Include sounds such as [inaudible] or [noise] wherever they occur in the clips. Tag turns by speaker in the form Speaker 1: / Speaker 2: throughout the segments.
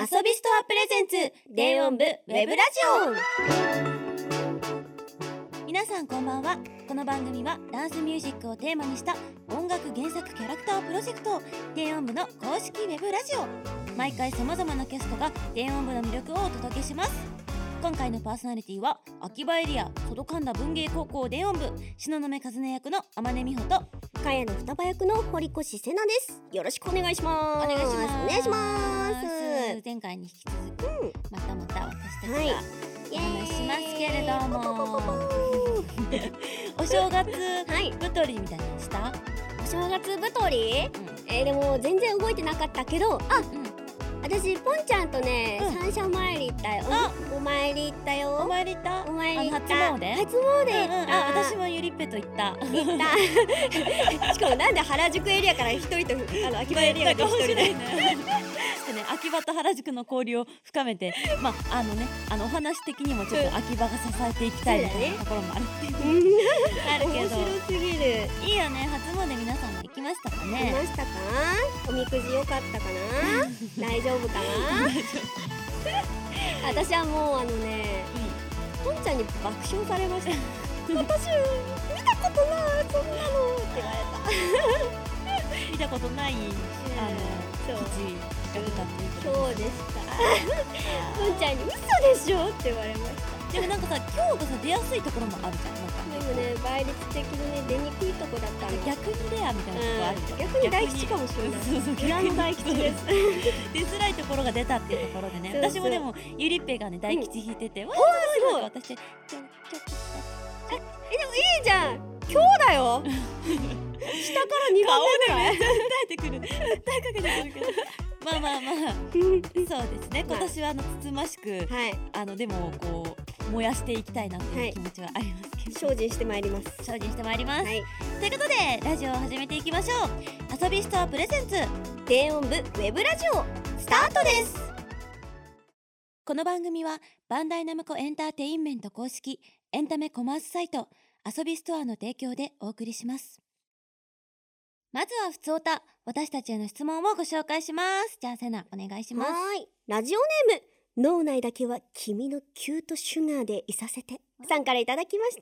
Speaker 1: 遊びストアプレゼンツ電音部ウェブラジオ。皆さんこんばんは。この番組はダンスミュージックをテーマにした音楽原作キャラクタープロジェクト電音部の公式ウェブラジオ。毎回様々なキャストが電音部の魅力をお届けします。今回のパーソナリティは秋葉エリア外神田文芸高校電音部東雲和音役の天音美穂と
Speaker 2: かやの双葉役の堀越瀬奈です。よろしくお願いします。
Speaker 1: お願いします。
Speaker 2: お願いします。
Speaker 1: 前回に引き続き、
Speaker 2: うん。
Speaker 1: またまた私たちが、
Speaker 2: はい。
Speaker 1: お話ししますけれども。
Speaker 2: も
Speaker 1: お正月
Speaker 2: はい。
Speaker 1: 太りみたいなのした、
Speaker 2: お正月太り？えー、でも全然動いてなかったけどあ
Speaker 1: うん
Speaker 2: 私ポンちゃんとね、
Speaker 1: うん。
Speaker 2: 三社参り行ったよ。
Speaker 1: あ。
Speaker 2: おお参り行ったよ。
Speaker 1: お参り行った？
Speaker 2: お参り行った。
Speaker 1: あの初詣？
Speaker 2: 初詣。行った、
Speaker 1: あ私もゆりっぺと行った。
Speaker 2: 行った。[laughs] しかもなんで原宿エリアから一人とあの秋葉エリアで一人で、
Speaker 1: ね。ちょっとね秋葉と原宿の交流を深めて。まああのねあのお話的にもちょっと秋葉が支えていきたいみたいなところもある。っていう
Speaker 2: うん。
Speaker 1: あるけ
Speaker 2: 面
Speaker 1: ど
Speaker 2: 白すぎる。
Speaker 1: いいよね。初詣皆さんも行きましたか
Speaker 2: 来
Speaker 1: ね
Speaker 2: ましたか？おみくじ良かったかな？大丈夫かな？[laughs] 私はもうあのねポンちゃんに爆笑されました。私見たことないそんなのって言われ
Speaker 1: 見たことない
Speaker 2: た
Speaker 1: あの
Speaker 2: そう。
Speaker 1: 記事が出たっていう
Speaker 2: そうでした。ポンちゃんに嘘でしょ？って言われました。
Speaker 1: でもなんかさ今日がさ出やすいところもあるじゃん
Speaker 2: でもね倍率的にね出にくいとこだったの
Speaker 1: 逆にレアみたいなとこある
Speaker 2: うん。逆に大吉かもしれない。
Speaker 1: そうそう
Speaker 2: 裏の大吉です。[laughs]
Speaker 1: 出づらいところが出たっていうところでね。私もでもゆりっぺがね大吉引いてて、わあ
Speaker 2: すごい。
Speaker 1: 私ちょちょ
Speaker 2: えでもいいじゃん。今日だよ。[laughs] 下から2番目ぐらい。
Speaker 1: 訴えてくる。訴えかけてくるけど。まあまあまあ。そうですね。今年はあのつつましく
Speaker 2: はい。
Speaker 1: あのでもこう燃やしていきたいなっていう気持ちはありますけど、
Speaker 2: 精進してまいります。
Speaker 1: 精進してまいります、
Speaker 2: はい。
Speaker 1: ということでラジオを始めていきましょう。遊びストアプレゼンツ
Speaker 2: 電音部ウェブラジオスタートです。
Speaker 1: この番組はバンダイナムコエンターテインメント公式エンタメコマースサイト遊びストアの提供でお送りします。まずはふつおた私たちへの質問をご紹介します。じゃあセナお願いします。
Speaker 2: はーい。ラジオネーム脳内だけは君のキュートシュガーでいさせて。さんからいただきまし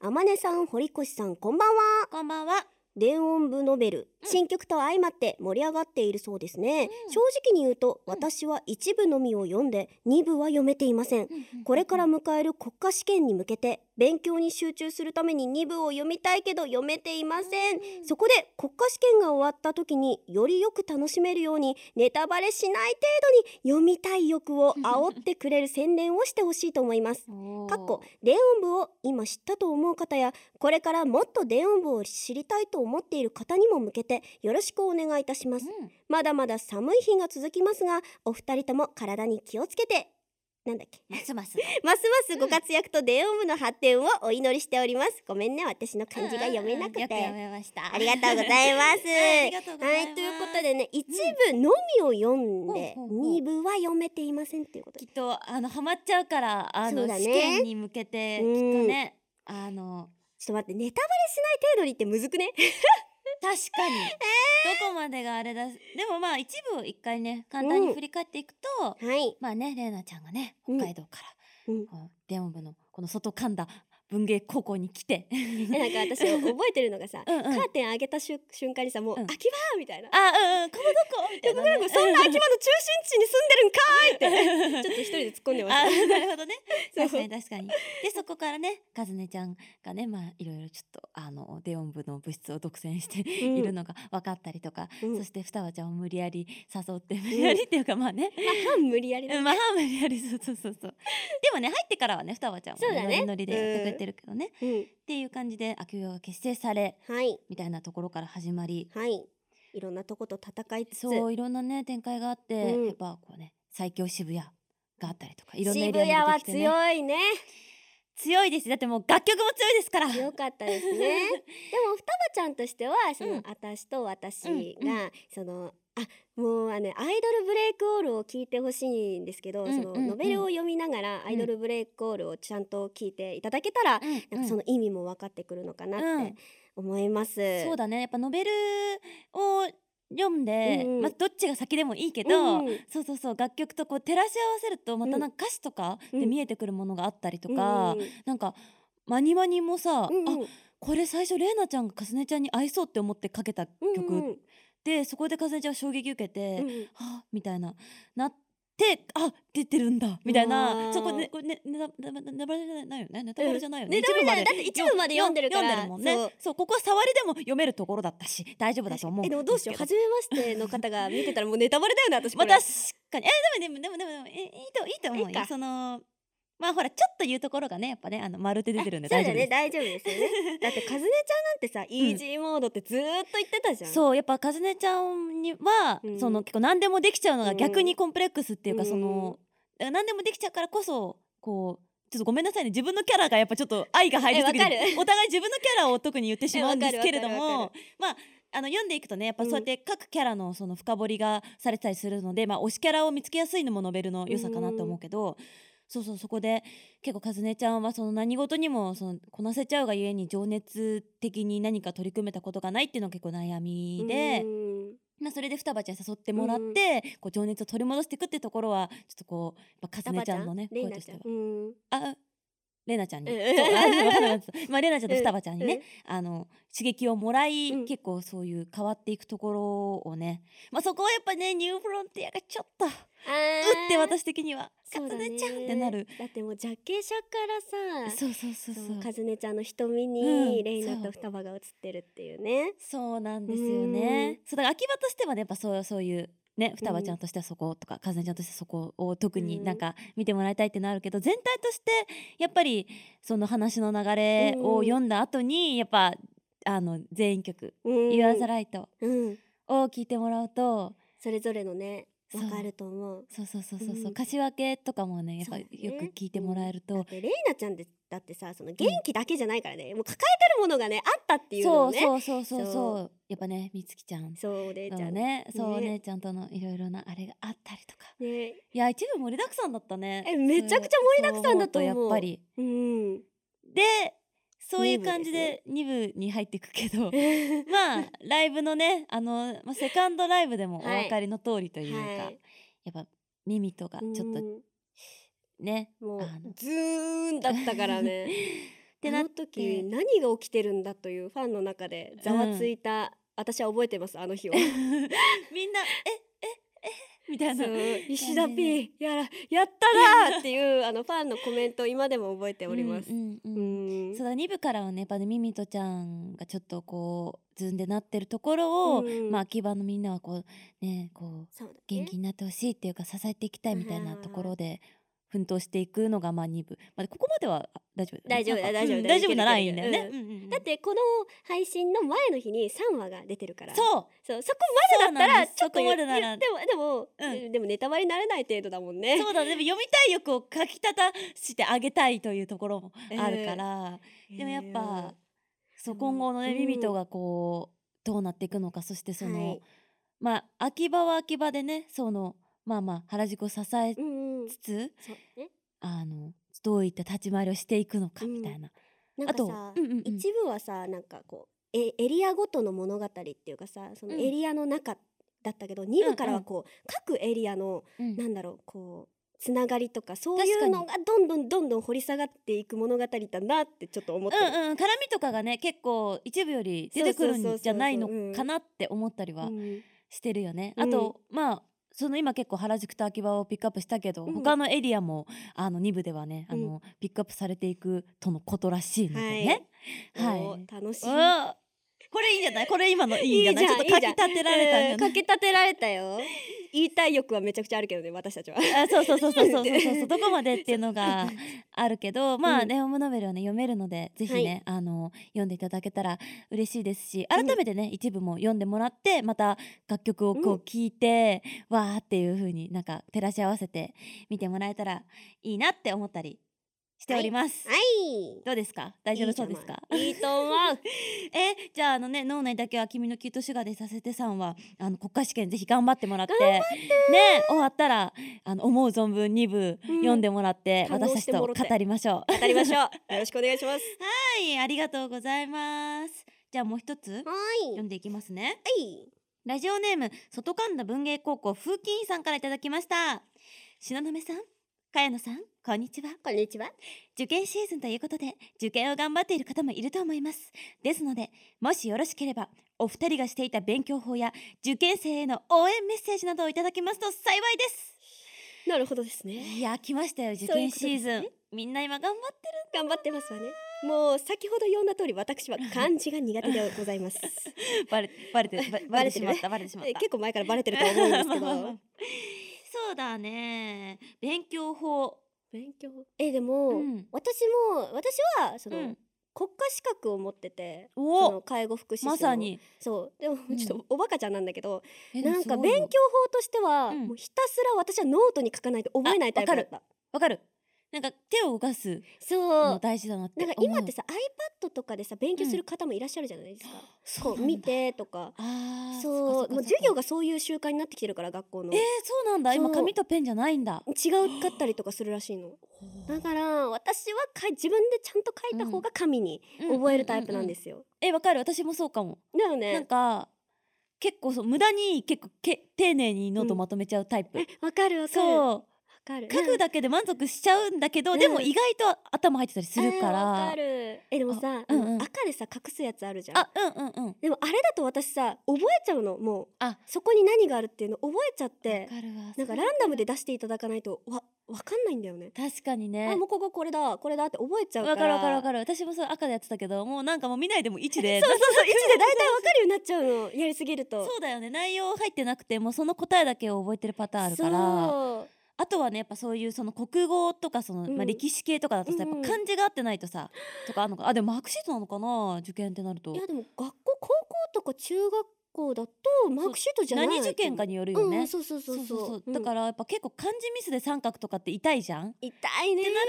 Speaker 2: た。あまねさん堀越さんこんばんは。
Speaker 1: こんばんは
Speaker 2: 電音部ノベル、
Speaker 1: うん。
Speaker 2: 新曲と相まって盛り上がっているそうですね、
Speaker 1: うん。
Speaker 2: 正直に言うと、
Speaker 1: うん。
Speaker 2: 私は一部のみを読んで二部は読めていません。これから迎える国家試験に向けて勉強に集中するために2部を読みたいけど読めていません、
Speaker 1: うん
Speaker 2: そこで国家試験が終わった時によりよく楽しめるようにネタバレしない程度に読みたい欲を煽ってくれる宣伝をしてほしいと思います。かっこ電音部を今知ったと思う方やこれからもっと電音部を知りたいと思っている方にも向けてよろしくお願いいたします。
Speaker 1: うん。
Speaker 2: まだまだ寒い日が続きますがお二人とも体に気をつけて。なんだっけ？
Speaker 1: ますます。[laughs]
Speaker 2: ますますご活躍と電音部の発展をお祈りしております。ごめんね私の漢字が読めなくて、
Speaker 1: よく読めました。
Speaker 2: ありがとうございます。[laughs]
Speaker 1: はいありがとうございます。
Speaker 2: はいということでね一部のみを読んで、
Speaker 1: ほうほうほう。
Speaker 2: 二部は読めていませんっていうこと。
Speaker 1: きっとあのハマっちゃうからあの、
Speaker 2: ね。
Speaker 1: 試験に向けてきっとねあの
Speaker 2: ちょっと待ってネタバレしない程度にってむずくね？[laughs]
Speaker 1: 確かに、どこまでがあれだ？でもまあ一部を一回ね簡単に振り返っていくと、
Speaker 2: はい、
Speaker 1: まあねれいなちゃんがね
Speaker 2: うん。
Speaker 1: 北海道から、
Speaker 2: うん、
Speaker 1: 電音部のこの外神田文芸高校に来て。
Speaker 2: えなんか私覚えてるのがさ
Speaker 1: うんうん。
Speaker 2: カーテン開けた瞬瞬間にさもう、
Speaker 1: うん。
Speaker 2: 秋葉みたいな。
Speaker 1: あうんうん。ここどこ？みたいな、ね、
Speaker 2: そんな秋葉の中心地に住んでるんかーいって。ちょっと一人で突っ込んでま
Speaker 1: あ
Speaker 2: した
Speaker 1: なるほどね。
Speaker 2: そう
Speaker 1: 確かに確かに。でそこからね和音ちゃんがねまあいろいろちょっとあの電音部の部室を独占して
Speaker 2: うん。
Speaker 1: いるのが分かったりとか、
Speaker 2: うん。
Speaker 1: そして双葉ちゃんを無理やり誘って無理やりっていうかまあね、
Speaker 2: まあ半無理やりだ
Speaker 1: うん、まあ無理やりそうそうそうそう。でもね入ってからはね双葉ちゃんも
Speaker 2: そうだね。
Speaker 1: ノリノリでやってくれてるけどね、
Speaker 2: うん。
Speaker 1: っていう感じで秋葉が結成され
Speaker 2: はい。
Speaker 1: みたいなところから始まり。
Speaker 2: はい。いろんなとこと戦いつつ。
Speaker 1: そういろんなね展開があって、
Speaker 2: うん。
Speaker 1: やっぱこうね最強渋谷があったりとかいろんなエ
Speaker 2: 渋
Speaker 1: リアてきてね。
Speaker 2: 強いね。
Speaker 1: 強いですだってもう楽曲も強いですから。
Speaker 2: 強かったですね。でも双葉ちゃんとしてはその、
Speaker 1: うん。
Speaker 2: 私と私が、そのあもうあのアイドルブレイクオールを聞いてほしいんですけど、
Speaker 1: うん
Speaker 2: その
Speaker 1: うんうん。
Speaker 2: ノベルを読みながらアイドルブレイクオールをちゃんと聞いていただけたら、
Speaker 1: うん。
Speaker 2: なんかその意味も分かってくるのかなって思います。
Speaker 1: そうだね。やっぱノベルを読んで、
Speaker 2: うんうん。
Speaker 1: まあ、どっちが先でもいいけど、
Speaker 2: うんうん。
Speaker 1: そうそうそう楽曲とこう照らし合わせるとまたなんか歌詞とかで見えてくるものがあったりとか、
Speaker 2: うん
Speaker 1: なんかマニマニもさ、
Speaker 2: うんうん。
Speaker 1: あこれ最初レイナちゃんがかすねちゃんに合いそうって思ってかけた曲、
Speaker 2: うんうん
Speaker 1: でそこでかすねちゃんは衝撃受けて、
Speaker 2: うんうん。
Speaker 1: はあみたいななってあ出てるんだみたいうなそこねこれねねなななネタバレじゃないよねネタバレじゃないよね、
Speaker 2: ネタバレじゃないだって一部まで読んでるから
Speaker 1: 読んでるもんね。
Speaker 2: そう。
Speaker 1: ここは触りでも読めるところだったし大丈夫だと思う。
Speaker 2: えでもどうしよう。初めましての方が見てたらもうネタバレだよね私これ。
Speaker 1: まあ確かに。えでもでもでもでもでもえいいといいと思うよ。そのまあほらちょっと言うところがねやっぱねあの丸って出てるんで大丈夫です
Speaker 2: だね。大丈夫ですよね。[laughs] だってかずねちゃんなんてさ、イージーモードってずーっと言ってたじゃん。
Speaker 1: そうやっぱかずねちゃんには、
Speaker 2: うん。
Speaker 1: その結構何でもできちゃうのが
Speaker 2: うん。
Speaker 1: 逆にコンプレックスっていうか、
Speaker 2: うん。
Speaker 1: その何でもできちゃうからこそこうちょっとごめんなさいね。自分のキャラがやっぱちょっと愛が入りすぎて
Speaker 2: えわかる。
Speaker 1: お互い自分のキャラを特に言ってしまうんですけれどもまああの読んでいくとねやっぱそうやって各キャラのその深掘りがされてたりするので、まあ、推しキャラを見つけやすいのもノベルの良さかなと思うけど、そうそうそこで結構かずねちゃんはその何事にもそのこなせちゃうがゆえに情熱的に何か取り組めたことがないっていうのが結構悩みで。
Speaker 2: うん。
Speaker 1: まあ、それで双葉ちゃん誘ってもらって、こう情熱を取り戻していくってところはちょっとこうやっぱかすねちゃんのね声としては。
Speaker 2: うん。
Speaker 1: あレナちゃんに、[laughs] まあレナちゃんと双葉ちゃんにね、
Speaker 2: うん。
Speaker 1: あの刺激をもらい、
Speaker 2: うん。
Speaker 1: 結構そういう変わっていくところをね。まあそこはやっぱねニューフロンティアがちょっとうって私的にはか
Speaker 2: そうだね。
Speaker 1: ちゃんってなる。
Speaker 2: だってもうジャケ写からさ
Speaker 1: そうそうそうそう。
Speaker 2: かずねちゃんの瞳
Speaker 1: うん。
Speaker 2: にレイナと双葉が映ってるっていうね。
Speaker 1: そうなんですよね。そうだから秋葉としてはねやっぱそうそういうね双葉ちゃんとしてはそことか、かずねちゃんとしてはそこを特になんか見てもらいたいってのあるけど、全体としてやっぱりその話の流れを読んだ後にやっぱあの全員曲「
Speaker 2: うん
Speaker 1: You Are the Light
Speaker 2: うん」
Speaker 1: を聞いてもらうと
Speaker 2: それぞれのね
Speaker 1: そ
Speaker 2: かると思う。
Speaker 1: そうそうそうそうそう、
Speaker 2: うん。
Speaker 1: 歌詞分けとかもねやっぱよく聞いてもらえると、
Speaker 2: だってレイナちゃんでだってさその元気だけじゃないからね、もう抱えてるものがねあったっていうの
Speaker 1: そう
Speaker 2: をね
Speaker 1: そうそうそうそう。やっぱねみつきちゃん。
Speaker 2: そうレイち
Speaker 1: そ
Speaker 2: ゃ
Speaker 1: んね。そうお
Speaker 2: ね。
Speaker 1: 姉ちゃんとのいろいろなあれがあったりとか。
Speaker 2: ね。
Speaker 1: いや一部盛りだくさんだったね。
Speaker 2: えめちゃくちゃ盛りだくさんだと
Speaker 1: やっぱり。
Speaker 2: うん。
Speaker 1: でそういう感じで2部に入っていくけど [laughs] まあライブのねあの、まあ、セカンドライブでもお分かりの通りというか、
Speaker 2: はい。
Speaker 1: やっぱミミとがちょっと
Speaker 2: うん
Speaker 1: ね
Speaker 2: もうズーンだったからね。[laughs]
Speaker 1: て
Speaker 2: あ
Speaker 1: なっ
Speaker 2: の時
Speaker 1: て
Speaker 2: 何が起きてるんだというファンの中でざわついた、私は覚えてますあの日を。[laughs]
Speaker 1: みんなええ？えみたいな。
Speaker 2: 石田 P やらやったなっていうあのファンのコメントを今でも覚えております。
Speaker 1: うんうん
Speaker 2: う
Speaker 1: うん。
Speaker 2: ん
Speaker 1: そうだ2部からはねやっぱねミミとちゃんがちょっとこうずんでなってるところを、
Speaker 2: うん。
Speaker 1: まあ秋葉のみんなはこうねこう
Speaker 2: ね。
Speaker 1: 元気になってほしいっていうか支えていきたいみたいなところで奮闘していくのがまあ2部、まあ、ここまではあ大丈夫？
Speaker 2: 大丈夫大丈夫
Speaker 1: うん大丈夫なラインだよね、
Speaker 2: いい
Speaker 1: んうんうん
Speaker 2: だってこの配信の前の日に3話が出てるから。
Speaker 1: そう。
Speaker 2: そうそこまでだったらちょっと
Speaker 1: でなら
Speaker 2: いやでもでも、
Speaker 1: うん
Speaker 2: でもネタバレになれない程度だもんね。
Speaker 1: そうだね。でも読みたい欲をかき立たしてあげたいというところもあるから、でもやっぱ、そ今後のね
Speaker 2: うん
Speaker 1: ミミトがこうどうなっていくのかそしてその、
Speaker 2: はい。
Speaker 1: まあ秋葉は秋葉でねそのまあまあ原宿を支え
Speaker 2: うんうん。
Speaker 1: つつ、
Speaker 2: そうね。
Speaker 1: あのどういった立ち回りをしていくのかみたいな、
Speaker 2: なんかさ
Speaker 1: あと、うんうんうん。
Speaker 2: 一部はさなんかこうえエリアごとの物語っていうかさその
Speaker 1: うん。
Speaker 2: エリアの中だったけど、二部からはこう各エリアの
Speaker 1: うん。
Speaker 2: なんだろうこうつながりとかそういうのがどんどんどんどん掘り下がっていく物語だなってちょっと思ってる。
Speaker 1: うんうん、絡みとかがね結構一部より出てくる
Speaker 2: ん
Speaker 1: じゃないのかなって思ったりは
Speaker 2: うん。
Speaker 1: してるよね。
Speaker 2: うん。
Speaker 1: あとまあその今結構原宿と秋葉をピックアップしたけど、
Speaker 2: うん
Speaker 1: 他のエリアもあの2部ではね、
Speaker 2: うん
Speaker 1: あのピックアップされていくとのことらしいのでね。はい。
Speaker 2: おー楽しい。
Speaker 1: これいいんじゃない？これ今のいいんじゃない？
Speaker 2: いいじゃん
Speaker 1: ちょっとかき立てられたんじ
Speaker 2: かき立てられたよ。言いたい欲はめちゃくちゃあるけどね私たちは。
Speaker 1: あそうそうそうそうそうそうそう。[laughs] どこまでっていうのがあるけどまあ、
Speaker 2: うん。
Speaker 1: レオムノベルはね読めるのでぜひね、あの読んでいただけたら嬉しいですし改めてね、一部も読んでもらってまた楽曲をこ
Speaker 2: うん
Speaker 1: う聴いて、わーっていう風になんか照らし合わせて見てもらえたらいいなって思ったりしております。
Speaker 2: はい。
Speaker 1: どうですか？大丈夫そうですか？
Speaker 2: いいと思う。[laughs]
Speaker 1: えじゃああのね脳内だけは君のキュートシュガーでさせてさんはあの国家試験ぜひ頑張ってもらってね終わったらあの思う存分2部
Speaker 2: うん
Speaker 1: 読んでもらって、
Speaker 2: 感動
Speaker 1: 私たちと語りましょう
Speaker 2: 語りましょう。よろしくお願いします。[laughs]
Speaker 1: はいありがとうございますじゃあもう一つ
Speaker 2: はい。
Speaker 1: 読んでいきますね
Speaker 2: はい。
Speaker 1: ラジオネーム外神田文芸高校風紀委員さんからいただきました東雲さん茅野さんこんにちは。
Speaker 2: こんにちは。
Speaker 1: 受験シーズンということで受験を頑張っている方もいると思います。ですのでもしよろしければお二人がしていた勉強法や受験生への応援メッセージなどをいただきますと幸いです。
Speaker 2: なるほどですね。
Speaker 1: いや来ましたよ。受験シーズン。
Speaker 2: ね。
Speaker 1: みんな今頑張って
Speaker 2: 頑張ってますわね。もう先ほど読んだ通り私は漢字が苦手でございます。
Speaker 1: る [laughs] バレバレてババレてしまったバレてしまっ
Speaker 2: え
Speaker 1: た。[laughs]
Speaker 2: 結構前からバレてると思うんですけど [laughs]
Speaker 1: そうだね。勉強法。
Speaker 2: 勉強？えでも、
Speaker 1: うん。
Speaker 2: 私も私はその、
Speaker 1: うん。
Speaker 2: 国家資格を持ってて
Speaker 1: お
Speaker 2: その介護福祉士の
Speaker 1: まさに。
Speaker 2: そう。でも
Speaker 1: うん。
Speaker 2: ちょっとおバカちゃんなんだけど、
Speaker 1: えでも
Speaker 2: なんか勉強法としては、
Speaker 1: うん。
Speaker 2: もうひたすら私はノートに書かないと覚えないタイプだった。
Speaker 1: わかるなんか手を動かす
Speaker 2: そう。
Speaker 1: の大事だなって
Speaker 2: なんか今ってさ iPad とかでさ勉強する方もいらっしゃるじゃないですか、
Speaker 1: そうなんだ
Speaker 2: こう見てとか。
Speaker 1: あー
Speaker 2: そう。もう授業がそういう習慣になってきてるから学校の。
Speaker 1: えー、そうなんだ。今紙とペンじゃないんだ。
Speaker 2: 違うかったりとかするらしいの。[gasps] だから私はかい自分でちゃんと書いた方が紙に覚えるタイプなんですすよ、
Speaker 1: えわかる。私もそうかも。なん
Speaker 2: だよね。
Speaker 1: か結構そう無駄に結構け丁寧にノートまとめちゃうタイプ、
Speaker 2: えわかるわかる。わ
Speaker 1: そう
Speaker 2: かる。
Speaker 1: 書くだけで満足しちゃうんだけど、
Speaker 2: うん。
Speaker 1: でも意外と頭入ってたりするか
Speaker 2: えーわ
Speaker 1: ら、
Speaker 2: かる。えでもさ、
Speaker 1: あうんうん。
Speaker 2: 赤でさ隠すやつあるじゃん。
Speaker 1: あうんうんうん。
Speaker 2: でもあれだと私さ覚えちゃうのもう。
Speaker 1: あ。
Speaker 2: そこに何があるっていうの覚えちゃっ
Speaker 1: わ
Speaker 2: て
Speaker 1: かるわ
Speaker 2: なんかランダムで出していただかないとわわかんないんだよね。
Speaker 1: 確かにね。
Speaker 2: あもうこここれだこれだって覚えちゃうから。
Speaker 1: わかるわかるわかる。私もそれ赤でやってたけどもうなんかもう見ないでも1で [laughs]
Speaker 2: そうそうそう位置で大体わかるようになっちゃうの。やりすぎると。
Speaker 1: そうだよね。内容入ってなくてもうその答えだけを覚えてるパターンあるから。
Speaker 2: そう
Speaker 1: あとはねやっぱそういうその国語とかその、
Speaker 2: うん。
Speaker 1: まあ、歴史系とかだとさ、やっぱ漢字が合ってないとさとかあるのか。あでもマークシートなのかな受験ってなると。
Speaker 2: いやでも学校高校とか中学校だとマークシートじゃない
Speaker 1: 何受験かによるよね、
Speaker 2: うん、そうそうそうそう。
Speaker 1: だかららやっぱ結構漢字ミスで三角とかって痛いじゃん、って
Speaker 2: 痛いね
Speaker 1: なるとやっ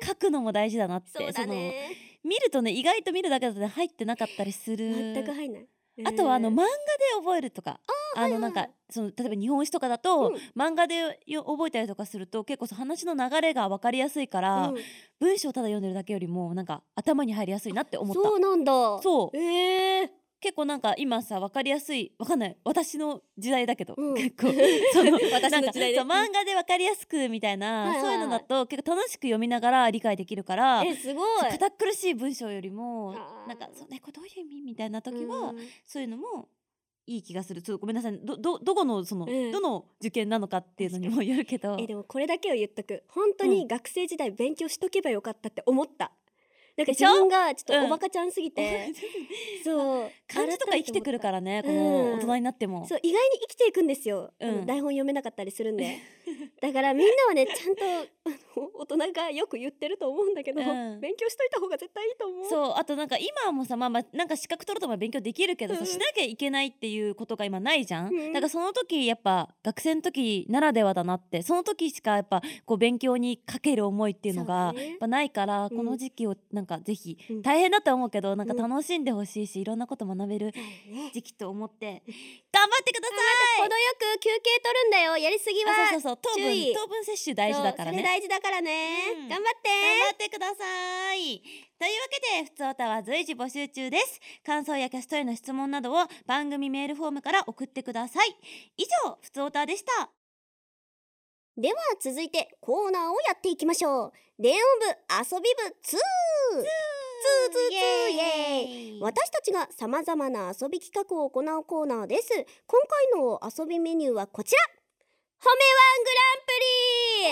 Speaker 1: ぱ書くのも大事だなって。
Speaker 2: そうだね
Speaker 1: 見るとね意外と見るだけだとね入ってなかったりする。
Speaker 2: 全く入んない
Speaker 1: あとはあの
Speaker 2: うん
Speaker 1: 漫画で覚えるとか。あのなんかその例えば日本史とかだと、
Speaker 2: うん。
Speaker 1: 漫画でよ覚えたりとかすると結構その話の流れが分かりやすいから、
Speaker 2: うん。
Speaker 1: 文章をただ読んでるだけよりもなんか頭に入りやすいなって思った。
Speaker 2: そうなんだ。
Speaker 1: そう。
Speaker 2: ええ
Speaker 1: 結構なんか今さ分かりやすい分かんない。私の時代だけど、
Speaker 2: うん。
Speaker 1: 結構。[laughs] その
Speaker 2: 私の時代ね。
Speaker 1: なんかそう漫画で分かりやすくみたいな、
Speaker 2: はいはいはい
Speaker 1: そういうのだと結構楽しく読みながら理解できるから
Speaker 2: えすごい。
Speaker 1: 堅苦しい文章よりもなんかそうねこれどういう意味みたいな時は、
Speaker 2: うん。
Speaker 1: そういうのもいい気がする。ちょっとごめんなさい。どどどこのその、
Speaker 2: うん。
Speaker 1: どの受験なのかっていうのにもよるけど。
Speaker 2: えでもこれだけを言っとく。本当
Speaker 1: うん。
Speaker 2: に学生時代勉強しとけばよかったって思ったなんか自分がちょっ
Speaker 1: うん。
Speaker 2: とおバカちゃんすぎて、[laughs] そう。
Speaker 1: 漢字とか生きてくるからねこ
Speaker 2: うん。
Speaker 1: の大人になっても、
Speaker 2: そう意外に生きていくんですよ、
Speaker 1: うん。
Speaker 2: 台本読めなかったりするんで。[laughs] だからみんなはねちゃんと大人がよく言ってると思うんだけど、
Speaker 1: うん。
Speaker 2: 勉強しといた方が絶対いいと思う。
Speaker 1: そうあとなんか今もさまあまあなんか資格取るとも勉強できるけどさ、
Speaker 2: うん。
Speaker 1: しなきゃいけないっていうことが今ないじゃん、
Speaker 2: うん。
Speaker 1: だからその時やっぱ学生の時ならではだなってその時しかやっぱこう勉強にかける思いっていうのがやっぱないから、
Speaker 2: うん。
Speaker 1: この時期をなんかぜひ、
Speaker 2: うん。
Speaker 1: 大変だと思うけどなんか
Speaker 2: うん。
Speaker 1: 楽しんでほしいし、いろんなこと学べる時期と思って。頑張ってください！
Speaker 2: 程よく休憩取るんだよ。やりすぎは
Speaker 1: あそうそうそう。糖分糖分摂取大事だからね。
Speaker 2: 大事だからね、
Speaker 1: うん。
Speaker 2: 頑張って。
Speaker 1: 頑張ってください。というわけでふつおたは随時募集中です。感想やキャストへの質問などを番組メールフォームから送ってください。以上ふつおたでした
Speaker 2: では続いてコーナーをやっていきましょう。電音部遊び部2ツー。ツーツーツーイエーイ。私たちがさまざまな遊び企画を行うコーナーです。今回の遊びメニューはこちら。褒めワングラ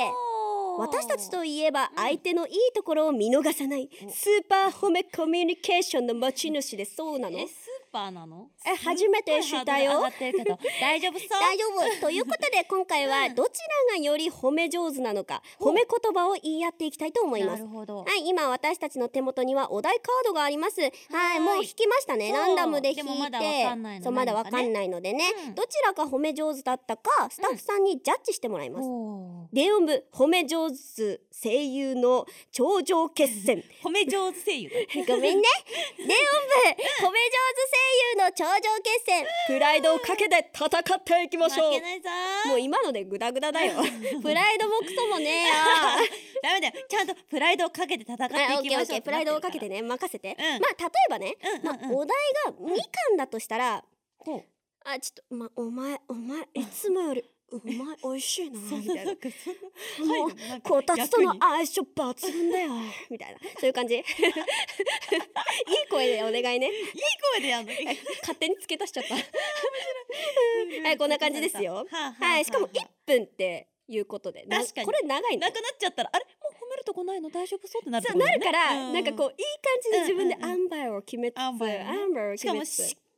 Speaker 2: ンプリ。私たちといえば
Speaker 1: うん。
Speaker 2: 相手のいいところを見逃さない
Speaker 1: お
Speaker 2: スーパー褒めコミュニケーションの持ち主でそうなの？
Speaker 1: えスーパーなの？
Speaker 2: え初めて知ったよ。[laughs]
Speaker 1: 大丈夫そう？
Speaker 2: 大丈夫。ということで今回は
Speaker 1: うん。
Speaker 2: どちらがより褒め上手なのか
Speaker 1: ほう
Speaker 2: 褒め言葉を言い合っていきたいと思います。
Speaker 1: なるほど。
Speaker 2: はい今私たちの手元にはお題カードがあります。はい。
Speaker 1: はい
Speaker 2: もう引きましたね。ランダムで引いて。
Speaker 1: でもまだわかんないの
Speaker 2: そうまだわ
Speaker 1: 何か
Speaker 2: んないのでね。
Speaker 1: うん。
Speaker 2: どちらが褒め上手だったかスタッフさんにジャッジしてもらいます。
Speaker 1: おー。
Speaker 2: 電音部褒め上手声優の頂上決戦。[laughs]
Speaker 1: 褒め上手声優？だ [laughs]
Speaker 2: ごめんね。電音部褒め上手声優の頂上決戦プライドをかけて戦っていきましょう。
Speaker 1: 負けないぞ。ー
Speaker 2: もう今のでグダグダだよ。[laughs] プライドもクソもねえよ。[laughs]
Speaker 1: ダメだよ。ちゃんとプライドをかけて戦って
Speaker 2: はい、
Speaker 1: きましょう。
Speaker 2: プライドをかけて
Speaker 1: ね
Speaker 2: ね任せて、
Speaker 1: うん。
Speaker 2: まあ例えばね、
Speaker 1: うんうんうん。
Speaker 2: まあ、お題がみかんだとしたら、
Speaker 1: ほう。
Speaker 2: あちょっとまお前お前いつもよりうまい美味しいなみたいな。もうこたつとの相性抜群だよ [laughs] みたいな。そういう感じ。[laughs] いい声でお願いね。
Speaker 1: いい声でやんの？
Speaker 2: 勝手に付け足しちゃった。[laughs] はいこんな感じですよ。
Speaker 1: は
Speaker 2: い。しかも
Speaker 1: はあはあ。
Speaker 2: 1分っていうことでな
Speaker 1: 確かに。
Speaker 2: これ長い
Speaker 1: なくなっちゃったらあれ？もう褒めるとこないの？大丈夫？そうってなる
Speaker 2: なるから、
Speaker 1: うん
Speaker 2: なんかこういい感じで自分でアンバイを決めつつ、
Speaker 1: アンバイをね。
Speaker 2: アンバイを
Speaker 1: しかも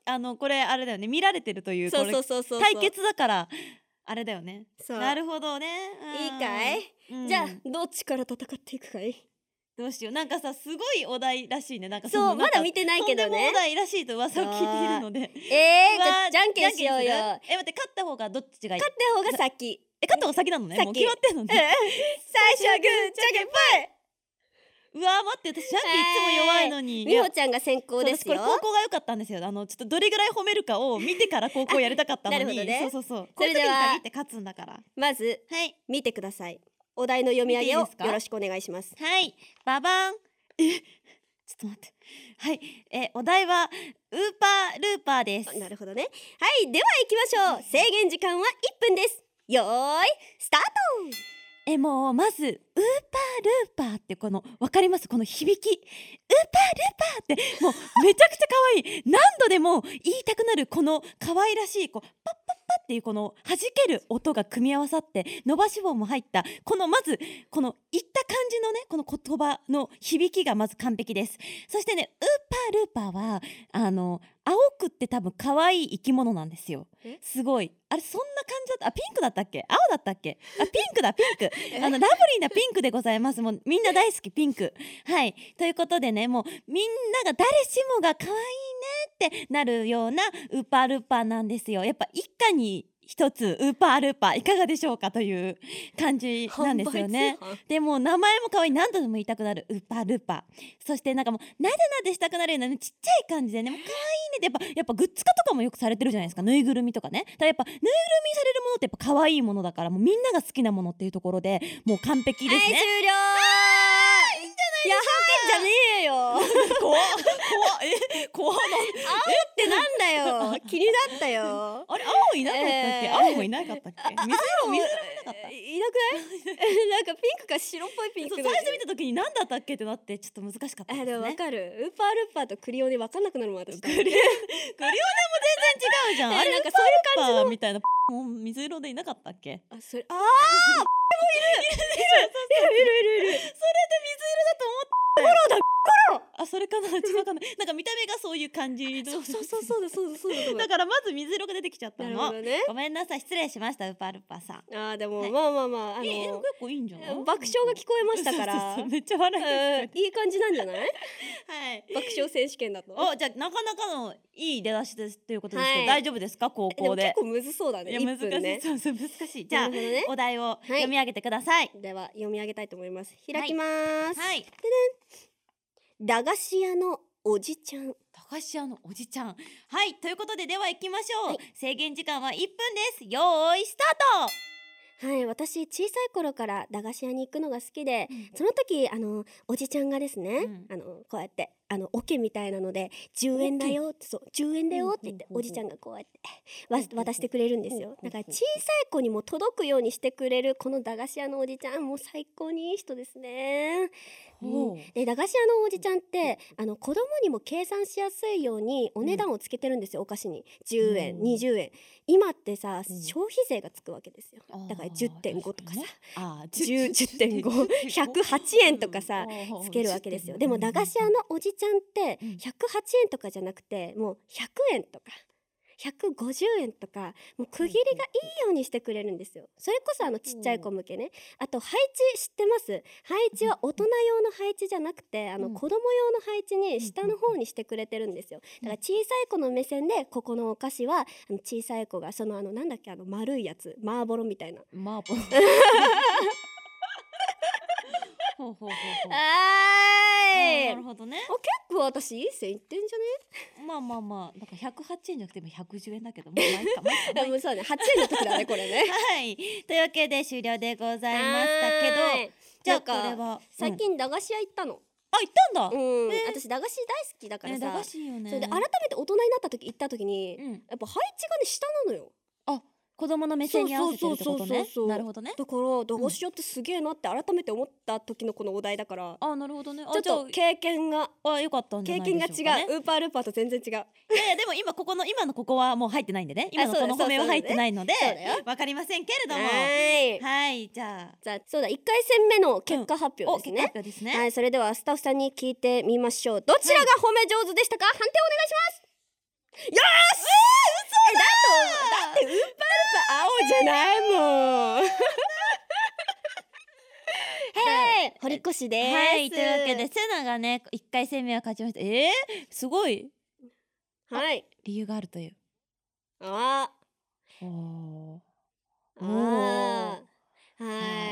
Speaker 1: あのこれあれだよね。見られてるという
Speaker 2: そうそうそうそう。
Speaker 1: 対決だからあれだよね。
Speaker 2: そう。
Speaker 1: なるほどね。うん
Speaker 2: いいかい、
Speaker 1: うん。
Speaker 2: じゃあどっちから戦っていくかい？
Speaker 1: どうしよう。なんかさすごいお題らしいね。なんか
Speaker 2: そう
Speaker 1: のなんか
Speaker 2: まだ見てないけど
Speaker 1: とんでも
Speaker 2: ね
Speaker 1: お題らしいと噂を聞いているので。
Speaker 2: えー、
Speaker 1: うわ
Speaker 2: じゃあじゃんけんしようよ。
Speaker 1: え待って勝った方がどっちがいい？
Speaker 2: った方が先。
Speaker 1: え勝った方が先なのね。
Speaker 2: 先。
Speaker 1: もう決まってんの
Speaker 2: うん
Speaker 1: ね [laughs]
Speaker 2: 最初はグーじゃんけんぽ
Speaker 1: うわ待って私じゃんけんいつも弱いのに。
Speaker 2: いみほちゃんが先行ですよ。
Speaker 1: これ高校が良かったんですよ。あのちょっとどれぐらい褒めるかを見てから高校やりたかったのに。[laughs]
Speaker 2: なるほどね。
Speaker 1: そうそうそう。
Speaker 2: それでは
Speaker 1: って勝つんだから。
Speaker 2: まず
Speaker 1: はい。
Speaker 2: 見てください。お題の読み上げをよろしくお願いします。
Speaker 1: はい。ババン。えちょっと待って。はい。えお題はウーパールーパーです。
Speaker 2: なるほどね。はい。では行きましょう。制限時間は1分です。よーいスター
Speaker 1: えもうまずウーパールーパーってこのわかります？この響き。ウーパールーパーってもうめちゃくちゃ可愛い。何度でも言いたくなるこの可愛らしいこうパッパッパっていうこの弾ける音が組み合わさって伸ばし棒も入ったこのまずこの言った感じのねこの言葉の響きがまず完璧です。そしてねウーパールーパーはあの青くって多分可愛い生き物なんですよ。
Speaker 2: え？
Speaker 1: すごい。あれそんな感じだった？あピンクだったっけ？青だったっけ？あピンクだピンク。[laughs]
Speaker 2: え？
Speaker 1: あのラブリーなピンクでございます。もうみんな大好きピンク。はい。ということでねもうみんなが誰しもが可愛いねってなるようなウーパールーパーなんですよ。やっぱ一家に一つウーパールーパーいかがでしょうかという感じ
Speaker 2: ト
Speaker 1: なんですよね。でもう名前も可愛い何度でも言いたくなるウーパールーパー。そしてなんかもうなでなでしたくなるようなねちっちゃい感じでねもう可愛いねってやっぱやっぱグッズ化とかもよくされてるじゃないですか。ぬいぐるみとかね。だからやっぱぬいぐるみにされるものってやっぱ可愛いものだからもうみんなが好きなものっていうところでもう完璧ですね、
Speaker 2: はい終了いいんじゃないじゃねえよ。[laughs]
Speaker 1: 怖っ。怖っえ怖っ
Speaker 2: ってなんだよ。[laughs] 気になったよ。
Speaker 1: あれ青いなかったっけ、
Speaker 2: えー。
Speaker 1: 青もいなかったっけ？水色水色なかった？
Speaker 2: いなくない？[laughs] なんかピンクか白っぽいピンクの
Speaker 1: そう最初見た時に何だったっけってなってちょっと難しかったですね。
Speaker 2: もわかる。ウーパールーパーとクリオネ分かんなくなるもん私。
Speaker 1: クリオネクリオネも全然違うじゃん、[laughs] あれ
Speaker 2: なんかそういう感じ
Speaker 1: パーみたいなもう水色でいなかったっけ？
Speaker 2: あそれああいるいるいるいるいるいるいる
Speaker 1: それで水色だと思ったよだあそれかな違うかななんか見た目がそういう感じの。[laughs]
Speaker 2: そうそうそうそうだそうだそう。だ
Speaker 1: からまず水色が出てきちゃった
Speaker 2: なる
Speaker 1: の
Speaker 2: ほどね。
Speaker 1: ごめんなさい失礼しましたウーパールッパーさん。
Speaker 2: あーでも、
Speaker 1: はい
Speaker 2: まあまあまああの
Speaker 1: えでも結構いいんじゃない
Speaker 2: 爆笑が聞こえましたから。
Speaker 1: そうそうそうめっちゃ笑い
Speaker 2: いい感じなんじゃない？
Speaker 1: はい。
Speaker 2: 爆笑選手権だと。
Speaker 1: おじゃあなかなかのいい出だしですということですけど、
Speaker 2: はい。
Speaker 1: 大丈夫ですか？高校で。
Speaker 2: 結構むずそうだね
Speaker 1: いや
Speaker 2: 1
Speaker 1: 難しい、そうそう難しい。じゃあ、
Speaker 2: ね。
Speaker 1: お題を
Speaker 2: い。
Speaker 1: 読み上げてください。
Speaker 2: では読み上げたいと思います。開きます、
Speaker 1: はい。
Speaker 2: 駄菓子屋のおじちゃん。
Speaker 1: 駄菓子屋のおじちゃん。はいということででは行きましょう、
Speaker 2: はい。
Speaker 1: 制限時間は1分です。よーいスター
Speaker 2: はい私小さい頃から駄菓子屋に行くのが好きで
Speaker 1: ト、
Speaker 2: その時あのおじちゃんがですね、
Speaker 1: うん。
Speaker 2: あのこうやってあの桶みたいなので10円だよってそう10円だよって言っておじちゃんがこうやってわ渡してくれるんですよ。だから小さい子にも届くようにしてくれるこの駄菓子屋のおじちゃんもう最高にいい人ですね。
Speaker 1: ほう。
Speaker 2: うん。で駄菓子屋のおじちゃんってあの子供にも計算しやすいようにお値段をつけてるんですよ、お菓子に。10円、
Speaker 1: うん。
Speaker 2: 20円。今ってさ、
Speaker 1: ん。
Speaker 2: 消費税がつくわけですよ。だから10.5とかさ、
Speaker 1: あー
Speaker 2: 10 10.5 108円とかさつけるわけですよでも駄菓子屋のおじちゃんって
Speaker 1: うん。
Speaker 2: 108円とかじゃなくてもう100円とか150円とかもう区切りがいいようにしてくれるんですよ。それこそあのちっちゃい子向けね。あと配置知ってます？配置は大人用の配置じゃなくてあの
Speaker 1: うん。
Speaker 2: 子供用の配置に下の方にしてくれてるんですよ。だから小さい子の目線でここのお菓子はあの小さい子がそのあのなんだっけあの丸いやつマーボロみたいな。
Speaker 1: マーボー [laughs] ほうほうほうほう。
Speaker 2: あーい。
Speaker 1: なるほどね。
Speaker 2: あ結構私いい線いってんじゃ
Speaker 1: まあまあまあだから108円じゃなくても110円だけどまあまあいいかまあ [laughs]
Speaker 2: もうそうね8円の時だねこれね。
Speaker 1: はい。というわけで終了でございましたけどじゃあ
Speaker 2: なんか
Speaker 1: これは
Speaker 2: 最近駄菓子屋行ったの、
Speaker 1: あ行ったんだ、
Speaker 2: うん、
Speaker 1: ね
Speaker 2: 私駄菓子大好きだから
Speaker 1: ね、
Speaker 2: さ、
Speaker 1: 駄菓子よね。
Speaker 2: それで改めて大人になった時行った時に、
Speaker 1: うん、
Speaker 2: やっぱ配置がね下なのよ
Speaker 1: 子供の目線に合わせてるってことね。
Speaker 2: そうそうそうそう
Speaker 1: なるほどね。
Speaker 2: だから駄菓子屋ってすげえなって改めて思った時のこのお題だから、
Speaker 1: あなるほどね。あ
Speaker 2: ちょっと
Speaker 1: じ
Speaker 2: 経験が
Speaker 1: ゃああよかったんじゃ
Speaker 2: 経
Speaker 1: ないで
Speaker 2: 験が違う、
Speaker 1: しょうかね。
Speaker 2: ウーパールーパーと全然違う。
Speaker 1: いやでも今ここの今のここはもう入ってないんでね。今のこの褒めは入ってないのでわかりませんけれども。
Speaker 2: はい。
Speaker 1: はいじゃあ。
Speaker 2: じゃあそうだ1回戦目の結果発表ですね、
Speaker 1: 発表ですね、
Speaker 2: はいそれではスタッフさんに聞いてみましょう。どちらが褒め上手でしたか、判定お願いしますよーし！えだ！ってだってウーパールーパー青じゃないもん。はい！堀越です。
Speaker 1: はいというわけでセナがね一回戦目は勝ちました。えー、すごい。
Speaker 2: はい。
Speaker 1: 理由があるという。
Speaker 2: あ。
Speaker 1: おー。
Speaker 2: ー。あーは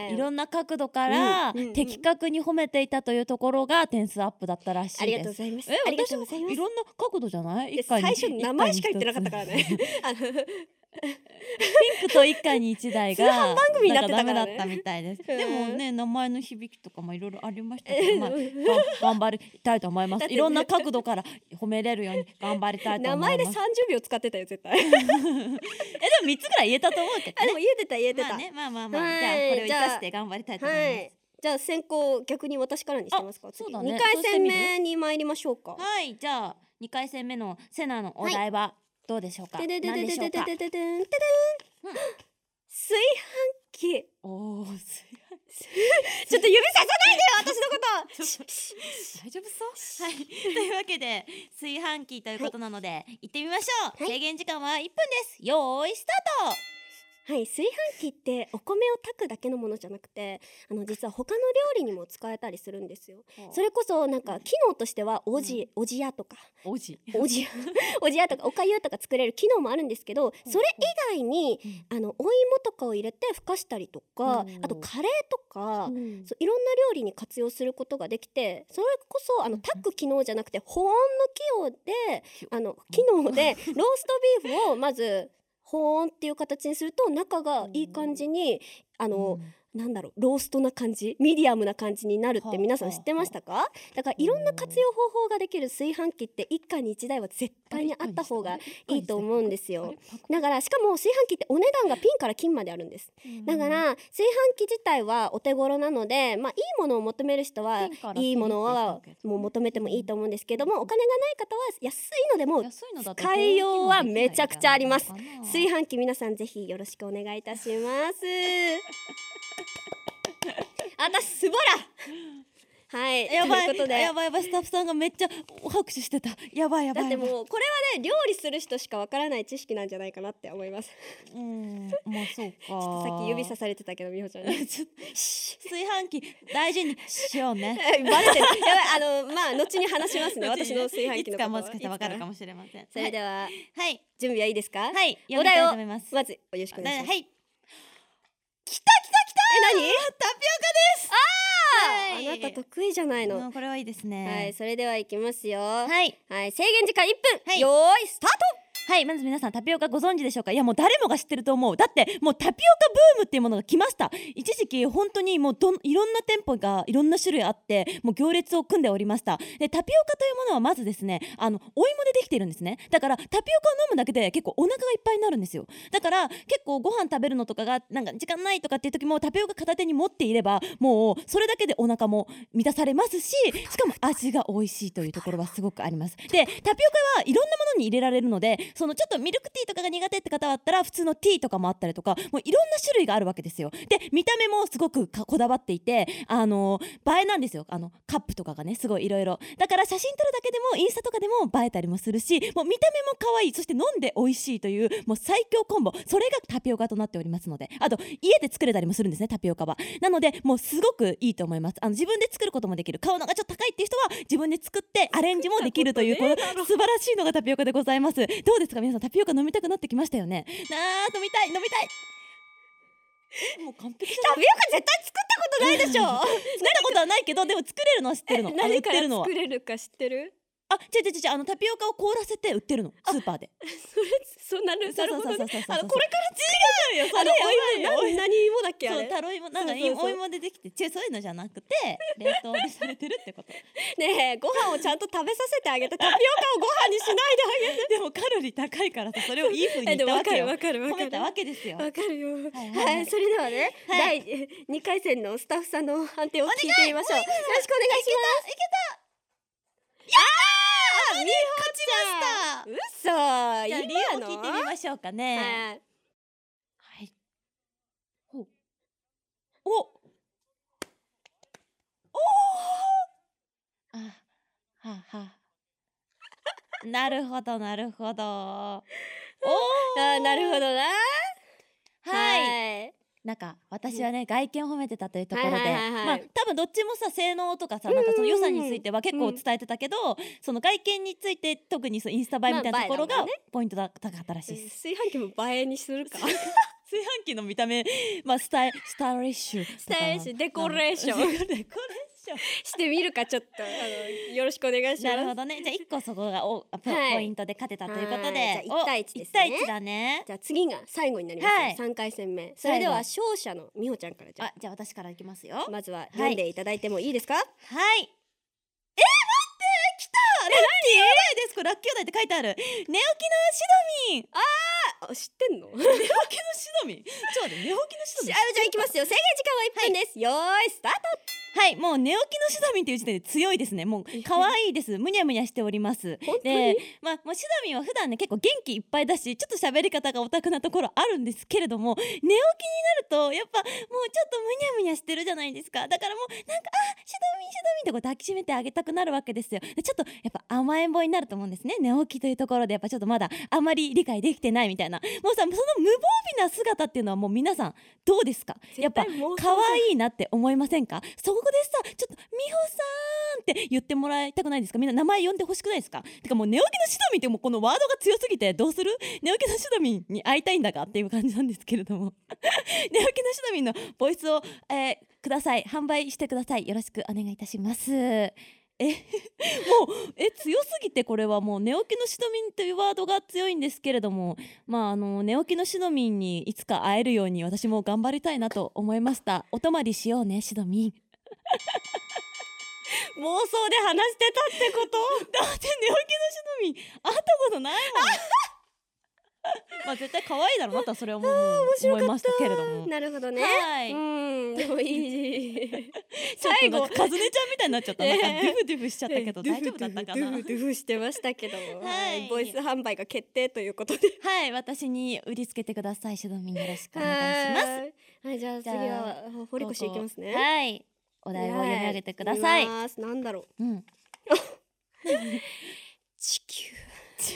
Speaker 1: はい。いろんな角度から的確に褒めていたというところが点数アップだったらしいです。
Speaker 2: ありがとうございます。
Speaker 1: え私も
Speaker 2: い
Speaker 1: ろんな角度じゃない？
Speaker 2: 最初名前しか言ってなかったからね [laughs]
Speaker 1: ピンクと一回に一台が
Speaker 2: 通販番組になってたからね。
Speaker 1: んダメだったみたいです。
Speaker 2: うん。
Speaker 1: でもね名前の響きとかもいろいろありましたけ
Speaker 2: え
Speaker 1: ど、まあ、が頑張りたいと思います。いろんな角度から褒めれるように頑張りたいと
Speaker 2: 名
Speaker 1: 思います。
Speaker 2: 前で30秒使ってたよ絶対。[laughs]
Speaker 1: えでも三つぐらい言えたと思うけど
Speaker 2: あで
Speaker 1: ね
Speaker 2: も言えてた言えてた、
Speaker 1: まあねまあまあまあ、
Speaker 2: はい。
Speaker 1: じゃあこれを生かして頑張りたいと思います、
Speaker 2: はいじゃあ先行逆に私からにしてますか
Speaker 1: あそうだね。
Speaker 2: 2回戦目に参りましょうか。
Speaker 1: はい、じゃあ二回戦目のセナのお題はどうでしょうか？
Speaker 2: ででで
Speaker 1: 何
Speaker 2: ででで
Speaker 1: で。
Speaker 2: でででで炊飯器
Speaker 1: おお、す
Speaker 2: ちょっと指ささないでよ私のこと
Speaker 1: 大丈夫そう？はい、[laughs] というわけで炊飯器ということなので、行ってみましょう。
Speaker 2: はい
Speaker 1: 制限時間は一分です。よーいスター
Speaker 2: はい炊飯器ってお米を炊くだけのものじゃなくてあの実は他の料理にも使えたりするんですよ。
Speaker 1: ト。
Speaker 2: それこそなんか機能としてはおじ、おじやとか。
Speaker 1: おじ。
Speaker 2: おじや。[laughs] おじやとかおかゆとか作れる機能もあるんですけどそれ以外に
Speaker 1: うん。
Speaker 2: あのお芋とかを入れてふかしたりとか
Speaker 1: うん。
Speaker 2: あとカレーとか
Speaker 1: うん。
Speaker 2: そういろんな料理に活用することができてそれこそあの炊く機能じゃなくて保温の機能であの機能で [laughs] ローストビーフをまず保温っていう形にすると中がいい感じにあの、
Speaker 1: うん。
Speaker 2: なんだろうローストな感じミディアムな感じになるって皆さん知ってましたか？だからいろんな活用方法ができる炊飯器って一家に一台は絶対にあった方がいいと思うんですよ。だからしかも炊飯器ってお値段がピンから金まであるんです。だから炊飯器自体はお手頃なのでまあいいものを求める人はいいものは
Speaker 1: 金って言ったけど
Speaker 2: もう求めてもいいと思うんですけどもお金がない方は安いのでも使いようはめちゃくちゃあります。炊飯器皆さんぜひよろしくお願いいたします [laughs] [laughs] 私スボラはい。
Speaker 1: やばい。
Speaker 2: ということで。
Speaker 1: やばいやばい。スタッフさんがめっちゃ拍手してた。やばいやばい。
Speaker 2: だってもうこれはね料理する人しかわからない知識なんじゃないかなって思います。
Speaker 1: うん。まあそうか。[laughs]
Speaker 2: ちょっとさっき指さされてたけど美穂ちゃんに。[laughs]
Speaker 1: ちょっと炊飯器大事に。しようね。
Speaker 2: えバレてる。やばい。あのまあ後に話しますね。私の炊飯器のこと。
Speaker 1: いつかもしかしたらわかるか
Speaker 2: も
Speaker 1: もしれません。
Speaker 2: それでは
Speaker 1: はい。
Speaker 2: 準備はいいですか？
Speaker 1: はい。
Speaker 2: お題を
Speaker 1: ます。
Speaker 2: まずよろしくお願い。します
Speaker 1: はい。来た
Speaker 2: 何？
Speaker 1: タピオカです。あ
Speaker 2: あなた得意じゃないの、
Speaker 1: うんこれはいいですね。
Speaker 2: はいそれではいきますよ。は
Speaker 1: はい
Speaker 2: い、制限時間1分、
Speaker 1: はい。
Speaker 2: よーいスター
Speaker 1: はいまず皆さんタピオカご存知でしょうか？いやもう誰もが知ってると思う。だってもうタピオカブームっていうものが来ました。一時期本当にもうどいろんな店舗がいろんな種類あってもう行列を組んでおりました。でタピオカというものはまずですねあのお芋でできてるんですね。だからタピオカを飲むだけで結構お腹がいっぱいになるんですよ。だから結構ご飯食べるのとかがなんか時間ないとかっていう時もタピオカ片手に持っていればもうそれだけでお腹も満たされますししかも味が美味しいというところはすごくあります。でタピオカはいろんなものに入れられるのでそのちょっとミルクティーとかが苦手って方だったら普通のティーとかもあったりとかもういろんな種類があるわけですよ。で見た目もすごくかこだわっていてあの映えなんですよ。あのカップとかがねすごいいろいろだから写真撮るだけでもインスタとかでも映えたりもするしもう見た目も可愛い。そして飲んで美味しいというもう最強コンボ。それがタピオカとなっておりますので。あと家で作れたりもするんですねタピオカは。なのでもうすごくいいと思います。あの自分で作ることもできる。買うのがちょっと高いっていう人は自分で作ってアレンジもできるというこの素晴らしいのがタピオカでございます。どうですか？皆さんタピオカ飲みたくなってきましたよね？なあ飲みたい飲みたい。もう完璧
Speaker 2: タピオカ絶対作ったことないでしょ。[laughs]
Speaker 1: 作ったことはないけどでも作れるのは知ってるの。
Speaker 2: 何か作れるか知ってる？
Speaker 1: あ違う違う違うあのタピオカを凍らせて売ってるのスーパーで。
Speaker 2: それそうなるなるほどあのこれから
Speaker 1: 違うよ
Speaker 2: あのお芋な何芋。だっけあ
Speaker 1: そう
Speaker 2: れ
Speaker 1: タロイモなんかお芋でできて違うそういうのじゃなくて冷凍でされてるってこと。[laughs]
Speaker 2: ねえご飯をちゃんと食べさせてあげてタピオカをご飯にしないであげて。[laughs]
Speaker 1: でもカロリー高いからさそれをいい風に
Speaker 2: わかる
Speaker 1: 言ったわけよ。
Speaker 2: わかるわかる
Speaker 1: わけですよ。
Speaker 2: わかるよ。はい。それではね、
Speaker 1: はい。
Speaker 2: 第二回戦のスタッフさんの判定を聞いてみましょう。よろしくお願いします。
Speaker 1: いけ
Speaker 2: あー、みほ
Speaker 1: た
Speaker 2: ちゃん。嘘。
Speaker 1: じゃあ理由を聞いてみましょうかね
Speaker 2: はい。
Speaker 1: はい。ほう。お。おお。あ、はは。[laughs] なるほど、なるほど。[laughs] お
Speaker 2: あー、なるほどな。
Speaker 1: はい。
Speaker 2: い。
Speaker 1: なんか私はね、外見を褒めてたというところで、まあ多分どっちもさ性能とかさなんかその良さについては結構
Speaker 2: うん
Speaker 1: 伝えてたけど、その外見について特にそうインスタ映えみたいなところがポイントだ高かったらしいです。
Speaker 2: 炊飯器も映えにするか。[laughs]
Speaker 1: 炊飯器の見た目、まあスタイスタイリッシュ。
Speaker 2: スタイリッシュデコレーション
Speaker 1: デコレーション。[laughs]
Speaker 2: してみるかちょっとあのよろしくお願いします。
Speaker 1: なるほどね。じゃあ一個そこがおポ,、
Speaker 2: はい
Speaker 1: ポイントで勝てたということ
Speaker 2: はい
Speaker 1: で、
Speaker 2: じゃあ一対一ですね
Speaker 1: お一対一だね。
Speaker 2: じゃあ次が最後になりますよ。
Speaker 1: はい
Speaker 2: 三回戦目。それでは
Speaker 1: 最
Speaker 2: 勝者のみほちゃんからじゃ
Speaker 1: あ、じゃあ私からいきますよ。
Speaker 2: あまずは読んでいただいてもいいですか？
Speaker 1: はい。えー、待って来たラッキーお題ですこれラッキーお題って書いてある。寝起きのシドミン
Speaker 2: あ知ってんの？[laughs]
Speaker 1: 寝起きのシドミンちょっと待って寝起きのシドミン
Speaker 2: あじゃあ行きますよ。制限時間は1分です、よーいスター
Speaker 1: はいもう寝起きのシドミンっていう時点で強いですね。もう可愛いです。むにゃむにゃしております。
Speaker 2: 本当に？
Speaker 1: でまあもうシドミンは普段ね結構元気いっぱいだしちょっと喋り方がオタクなところあるんですけれども寝起きになるとやっぱもうちょっとむにゃむにゃしてるじゃないですか。だからもうなんかあシドミンシドミンってこう抱きしめてあげたくなるわけですよ。でちょっとやっぱ甘えん坊になると思うんですね。寝起きというところでやっぱちょっとまだあまり理解できてないみたいな。もうさその無防備な姿っていうのはもう皆さんどうですか？やっぱ可愛いなって思いませんか？そこでさちょっと美穂さんって言ってもらいたくないですか？みんな名前呼んでほしくないですか？てかもう寝起きのシドミンってもうこのワードが強すぎてどうする？寝起きのシドミンに会いたいんだかっていう感じなんですけれども。[laughs] 寝起きのシドミンのボイスを、えーください。販売してください。よろしくお願いいたします。え [laughs] もうえ強すぎてこれはもう寝起きのシドミンというワードが強いんですけれどもまああの寝起きのシドミンにいつか会えるように私も頑張りたいなと思いました。お泊まりしようねシドミン。[laughs]
Speaker 2: 妄想で話してたってこと？
Speaker 1: だって寝起きのシドミン会ったことないもん [laughs] [laughs] まあ絶対可愛いだろうなとはそれはもう思いましたけれども。
Speaker 2: なるほどね。
Speaker 1: はい。
Speaker 2: うんでもいい。[laughs]
Speaker 1: 最後。カズネちゃんみたいになっちゃった。なんかフデュフしちゃったけど大丈夫だったかな？
Speaker 2: ドゥフドゥフしてましたけども、[laughs]
Speaker 1: はい。
Speaker 2: ボイス販売が決定ということで。
Speaker 1: はい私に売りつけてください。シドミンよろしくお願いします。
Speaker 2: はいはいじゃあ次は堀越いきますね。
Speaker 1: はい。お題を読み上げてください、
Speaker 2: なんだろう。
Speaker 1: うん
Speaker 2: 地球
Speaker 1: 待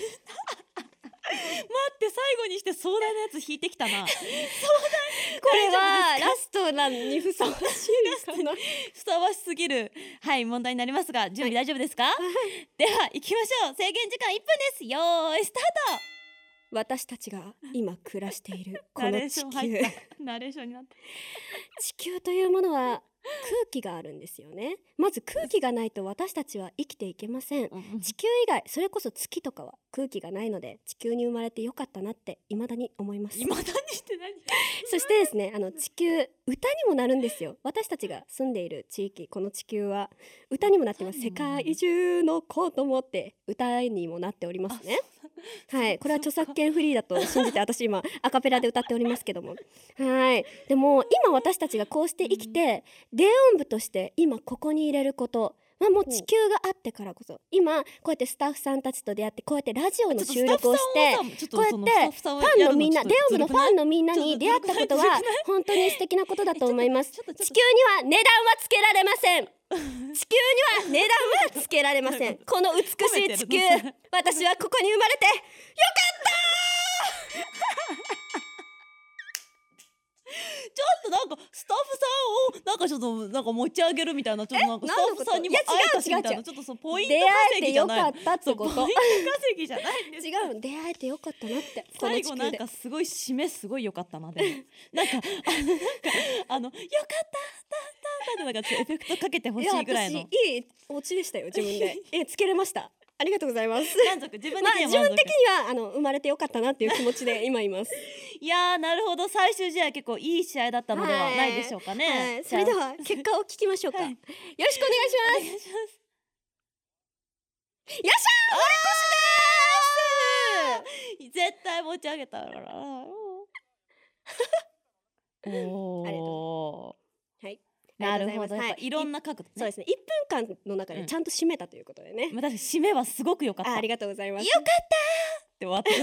Speaker 1: って最後にして壮大なやつ引いてきたな。
Speaker 2: これはラストなのにふさわしいかな。
Speaker 1: ふさわしすぎる。はい問題になりますが準備大丈夫ですか、では行きましょう。制限時間1分です。よーいスター
Speaker 2: 私たちが今暮らしているこの地球。
Speaker 1: ナレーションになった。
Speaker 2: 地球というものは空気があるんですよね。まず空気がないと私たちは生きていけません。地球以外それこそ月とかは空気がないので地球に生まれてよかったなって未だに思います。
Speaker 1: 今何して何？[laughs]
Speaker 2: そしてですねあの地球歌にもなるんですよ。私たちが住んでいる地域この地球は歌にもなってます。世界中の子供って歌にもなっておりますね [laughs] はい。これは著作権フリーだと信じて私今アカペラで歌っておりますけども。はい。でも今私たちがこうして生きて電音部として今ここに入れること。はもう地球があってからこそ。今こうやってスタッフさんたちと出会ってこうやってラジオの収録をしてこうやってファンのみんな、デオムのファンのみんなに出会ったことは本当に素敵なことだと思います。地球には値段はつけられません。地球には値段はつけられません。この美しい地球。私はここに生まれてよか
Speaker 1: ちょっとなんかスタッフさんをなんかちょっとなんか持ち上げるみたいなちょっとなんかスタッフさんにも会えたしみたいなちょっとそうポイント稼ぎじゃない。
Speaker 2: かったって
Speaker 1: そう
Speaker 2: こと
Speaker 1: ポイント。稼ぎじゃないんです [laughs]
Speaker 2: 違うの出会えてよかったなって [laughs]
Speaker 1: 最後なんかすごい締めすごい良かったなでも。なんかあのよかったたたたってなんかエフェクトかけてほし
Speaker 2: い
Speaker 1: ぐらいの
Speaker 2: 私いいオチでしたよ自分でえつけれましたありがとうございます。
Speaker 1: 満足。自分
Speaker 2: まあ
Speaker 1: 的には満足、
Speaker 2: 自分的にはあの生まれてよかったなっていう気持ちで今います。
Speaker 1: いやーなるほど。最終試合結構いい試合だったのではないでしょうかね、
Speaker 2: はい、それでは結果を聞きましょうか、
Speaker 1: はい。
Speaker 2: よろしくお願いします。よっしゃー
Speaker 1: 絶対持ち上げたから [laughs] お
Speaker 2: ありが
Speaker 1: お
Speaker 2: はい
Speaker 1: なるほど、
Speaker 2: ありがとうござい
Speaker 1: い。ろんな角度ね、
Speaker 2: そうですね。1分間の中でちゃんと締めたということでね、
Speaker 1: まあ、確かに締めはすごく良かった。
Speaker 2: あありがとうございます。
Speaker 1: よかったーって終わっ [laughs]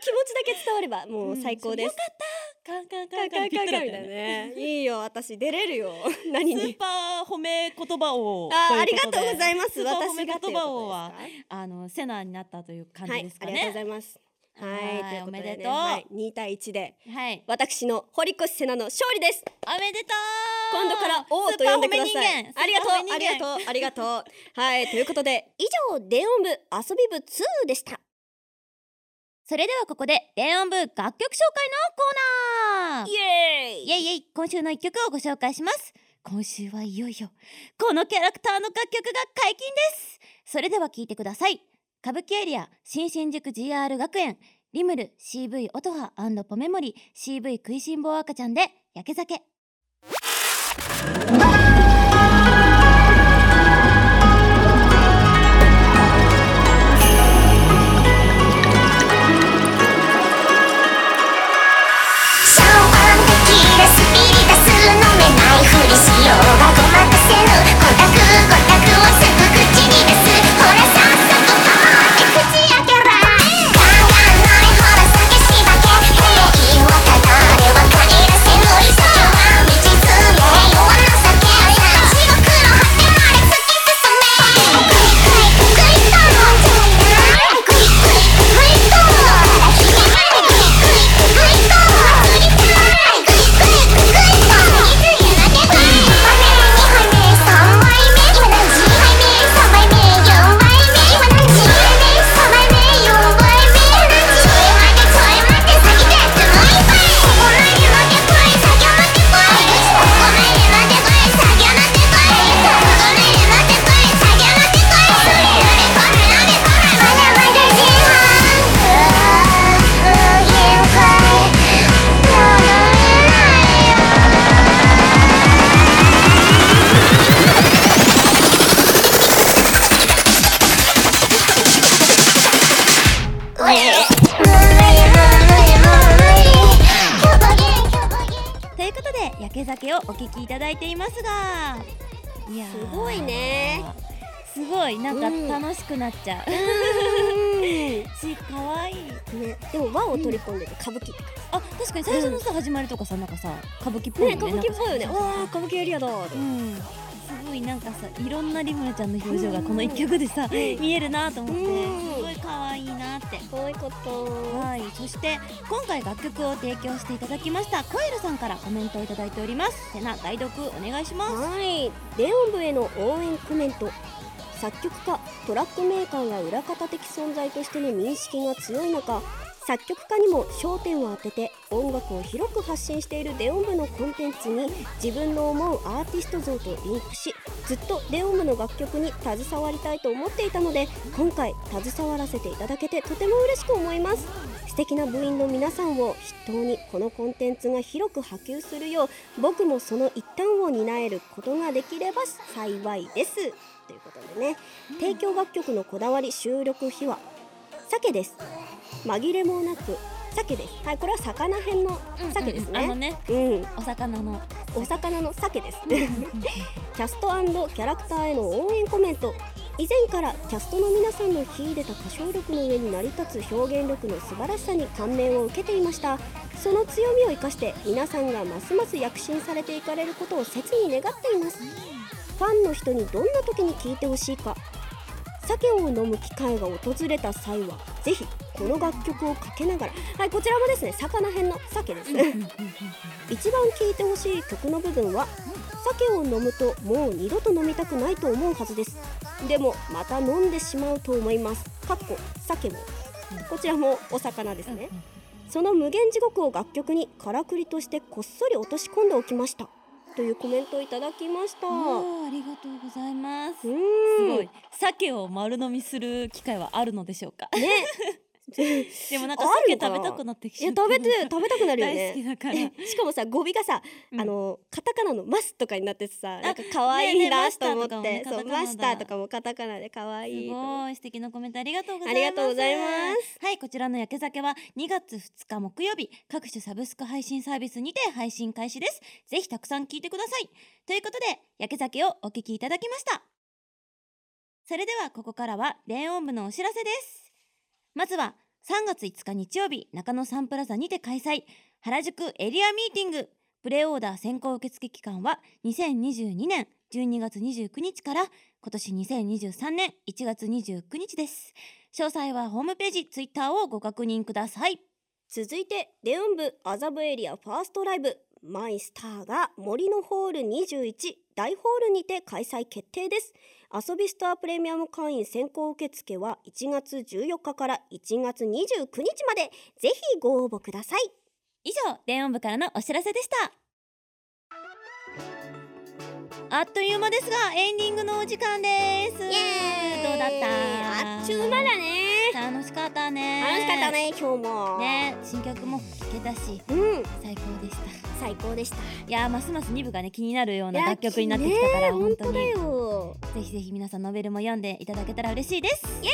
Speaker 2: 気持ちだけ伝わればもう最高です、
Speaker 1: よかったカンカンカ
Speaker 2: カン
Speaker 1: ンカン
Speaker 2: カンカンみたいな
Speaker 1: ね
Speaker 2: ねいいよ私出れるよ何に
Speaker 1: スーパー褒め言葉王
Speaker 2: あーありがとうございます
Speaker 1: スーパー褒め
Speaker 2: 私が
Speaker 1: 言葉王はあのセナになったという感じですか
Speaker 2: ありがとうご
Speaker 1: ね
Speaker 2: ざいますはい
Speaker 1: おめでとう。
Speaker 2: はい、2対1で
Speaker 1: はい。
Speaker 2: 私の堀越瀬奈の勝利です。
Speaker 1: おめでとう。
Speaker 2: 今度から王と呼んでください。ありがとうありが
Speaker 1: う
Speaker 2: とうありがとう。はいということで以上電音部遊び部2でした。
Speaker 1: それではここで電音部楽曲紹介のコーナー。
Speaker 2: イエーイ。
Speaker 1: イエイイエイ。今週の一曲をご紹介します。今週はいよいよこのキャラクターの楽曲が解禁です。それでは聴いてください歌舞伎エリア新新宿 GR 学園リムル CV 音羽ポメモリ CV 食いしん坊赤ちゃんで焼け酒。
Speaker 3: シャンパンテキーラスピリタス飲めないふりしようがごまかせぬゴタクゴす
Speaker 2: ごい
Speaker 1: なんか
Speaker 2: うん
Speaker 1: 楽しくなっちゃう、
Speaker 2: ね
Speaker 1: し可愛い。
Speaker 2: でも和を取り込んでて歌舞伎
Speaker 1: あ確かに最初のさ、始まりとかさなんかさ歌舞伎っぽい
Speaker 2: ね。歌舞伎っぽいよね。わあ歌舞伎エリアだ
Speaker 1: うん。すごいなんかさいろんなリムルちゃんの表情がこの一曲でさ、見えるなと思って、
Speaker 2: うん。
Speaker 1: すごい可愛いなって。
Speaker 2: そういうこと。
Speaker 1: はい。そして今回楽曲を提供していただきましたコエルさんからコメントをいただいております。セナ代読お願いします。
Speaker 2: はい。電音部への応援コメント作曲家トラックメーカーが裏方的存在としての認識が強い中作曲家にも焦点を当てて音楽を広く発信している電音部のコンテンツに自分の思うアーティスト像とリンクしずっと電音部の楽曲に携わりたいと思っていたので今回携わらせていただけてとても嬉しく思います。素敵な部員の皆さんを筆頭にこのコンテンツが広く波及するよう僕もその一端を担えることができれば幸いです。ことでね。提供楽曲のこだわり収録秘話。鮭です。紛れもなく。鮭です。はいこれは魚編の鮭です
Speaker 1: あの
Speaker 2: ね
Speaker 1: ね
Speaker 2: うん。
Speaker 1: お魚の。
Speaker 2: お魚の鮭です。[laughs] キャストキャラクターへの応援コメント。以前からキャストの皆さんの秀でた歌唱力の上に成り立つ表現力の素晴らしさに感銘を受けていました。その強みを生かして皆さんがますます躍進されていかれることを切に願っていますファンの人にどんな時に聴いてほしいか。酒を飲む機会が訪れた際はぜひこの楽曲をかけながら。はいこちらもですね魚編の鮭です一番聴いてほしい曲の部分は酒を飲むともう二度と飲みたくないと思うはずです。でもまた飲んでしまうと思います。かっこ酒も。こちらもお魚ですね。その無限地獄を楽曲にからくりとしてこっそり落とし込んでおきましたというコメントをいただきました。
Speaker 1: ありがとうございます。すごい。鮭を丸飲みする機会はあるのでしょうか？
Speaker 2: ね [laughs]
Speaker 1: でもなんか鮭食べたくなってき
Speaker 2: いや
Speaker 1: ちゃった
Speaker 2: 食べて食べたくなるよ [laughs]
Speaker 1: 大好き
Speaker 2: ね
Speaker 1: だから。
Speaker 2: しかもさ語尾がさ、
Speaker 1: うん。
Speaker 2: あのカタカナのマスとかになっててさなんか可愛いなと思って、
Speaker 1: マスターとかもね
Speaker 2: そうマスターとかもカタカナで可愛い
Speaker 1: すごい素敵なコメントありがとうございます。
Speaker 2: ありがとうございます。
Speaker 1: はいこちらの焼け酒は2月2日木曜日各種サブスク配信サービスにて配信開始です。ぜひたくさん聞いてください。ということで焼け酒をお聞きいただきました。それではここからは電音部のお知らせです。まずは3月5日日曜日中野サンプラザにて開催。原宿エリアミーティング。プレオーダー先行受付期間は2022年12月29日から今年2023年1月29日です。詳細はホームページツイッターをご確認ください。
Speaker 2: 続いてレオン部麻布エリアファーストライブ。マイスターが森のホール21大ホールにて開催決定です。遊びストアプレミアム会員先行受付は1月14日から1月29日まで。ぜひご応募ください。
Speaker 1: 以上電音部からのお知らせでした。あっという間ですがエンディングのお時間です。どうだった？
Speaker 2: あっちゅう間だね。
Speaker 1: 楽しかったね。
Speaker 2: 楽しかったね今日も。
Speaker 1: ね新曲も聴けたし
Speaker 2: うん。
Speaker 1: 最高でした。
Speaker 2: 最高でした。
Speaker 1: いやーますます2部がね気になるような楽曲になってきたから
Speaker 2: ね
Speaker 1: 本当に。ぜひぜひ皆さんノベルも読んでいただけたら嬉しいです。イエ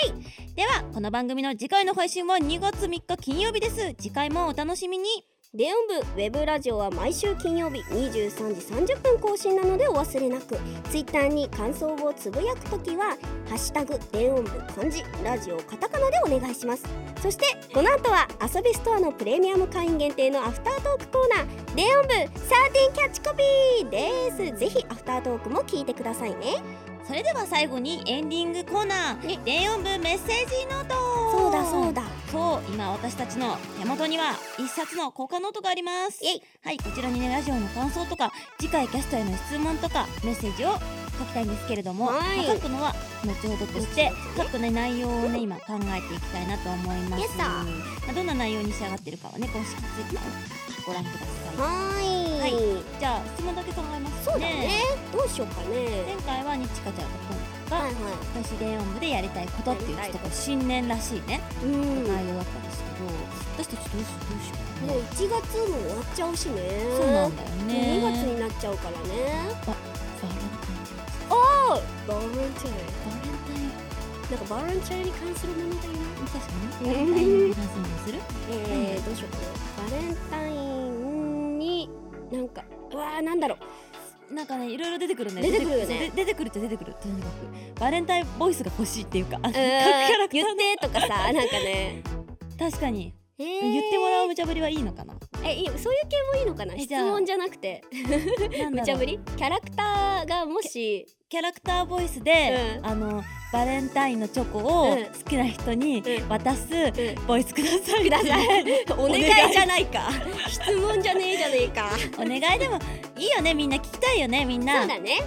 Speaker 1: イ。ではこの番組の次回の配信は2月3日金曜日です。次回もお楽しみに
Speaker 2: 電音部ウェブラジオは毎週金曜日23時30分更新なのでお忘れなく。ツイッターに感想をつぶやくときは「ハッシュタグ電音部漢字ラジオカタカナ」でお願いします。そしてこの後はアソビストアのプレミアム会員限定のアフタートークコーナー電音部13キャッチコピーです。ぜひアフタートークも聞いてくださいね。
Speaker 1: それでは最後にエンディングコーナー電音部メッセージノート。
Speaker 2: そうだそうだ。
Speaker 1: そう今私たちの手元には一冊の交換ノートがあります。はいこちらにねラジオの感想とか次回キャストへの質問とかメッセージを書きたいんですけれども、
Speaker 2: はい。
Speaker 1: まあ書くのは後ほどとして
Speaker 2: 後ほどね。
Speaker 1: 書くね内容をね今考えていきたいなと思います、まあ、どんな内容に仕上がってるかはね公式ツイッターをご覧ください。
Speaker 2: はーい。
Speaker 1: はい。じゃあ質問だけ考えます
Speaker 2: そうだね。どうしようかね。
Speaker 1: 前回はにちかちゃん。が
Speaker 2: はい
Speaker 1: 今
Speaker 2: は
Speaker 1: 回私電音部でやりたいことっていうちょっとこう新年らしいね
Speaker 2: いうん。
Speaker 1: 内容だったんですけど私たちどうしどうしよう
Speaker 2: もう1月も終わっちゃうしね。
Speaker 1: そうなんだよね。
Speaker 2: 2月になっちゃうからね。
Speaker 1: ババレンタインじゃないです。か
Speaker 2: あバレンタイン。
Speaker 1: バレンタイン。
Speaker 2: なんかバレンタインに関するものだよな。
Speaker 1: 確か
Speaker 2: うん
Speaker 1: にバレンタインに関するのにする？[laughs]
Speaker 2: えー、どうしようかな。バレンタインーなんだろう。
Speaker 1: なんかねいろいろ出てくるね。
Speaker 2: 出てくるよね。
Speaker 1: 出てくるって出てくる。とにかくバレンタインボイスが欲しいっていうか。[laughs] あの。
Speaker 2: 言ってとかさなんかね。[laughs]
Speaker 1: 確かに
Speaker 2: えー。
Speaker 1: 言ってもらう無茶ぶりはいいのかな？
Speaker 2: えいいそういう系もいいのかな？質問じゃなくて。無茶ぶり？キャラクターがもし。
Speaker 1: キャラクターボイスで、
Speaker 2: うん。
Speaker 1: あのバレンタインのチョコを
Speaker 2: うん。
Speaker 1: 好きな人に
Speaker 2: うん。
Speaker 1: 渡す
Speaker 2: うん。
Speaker 1: ボイスください。
Speaker 2: ください。[laughs] お願い
Speaker 1: 願い
Speaker 2: じゃないか。質問じゃねえじゃねえか。[laughs]
Speaker 1: お願いでもいいよね。みんな聞きたいよねみんな。
Speaker 2: そうだね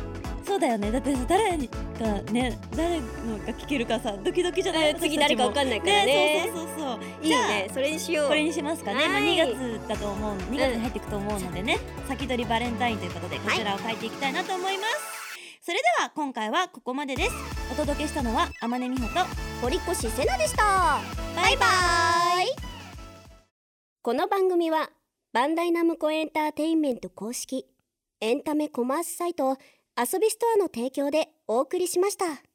Speaker 1: そうだよね。だってさ誰がね誰のが聞けるかさドキドキじゃない
Speaker 2: えー次誰かわかんないからね。
Speaker 1: そうそうそうそう。
Speaker 2: いいね。それにしよう。
Speaker 1: これにしますかね、まあ、
Speaker 2: はい。
Speaker 1: 2月だと思う。2月に入っていくと思うのでね、先取りバレンタインということでこちらを書いていきたいなと思います、それでは今回はここまでです。お届けしたのは天音美穂と
Speaker 2: 堀越瀬奈でした。
Speaker 1: バイバイ。
Speaker 2: この番組はバンダイナムコエンターテインメント公式エンタメコマースサイト遊びストアの提供でお送りしました。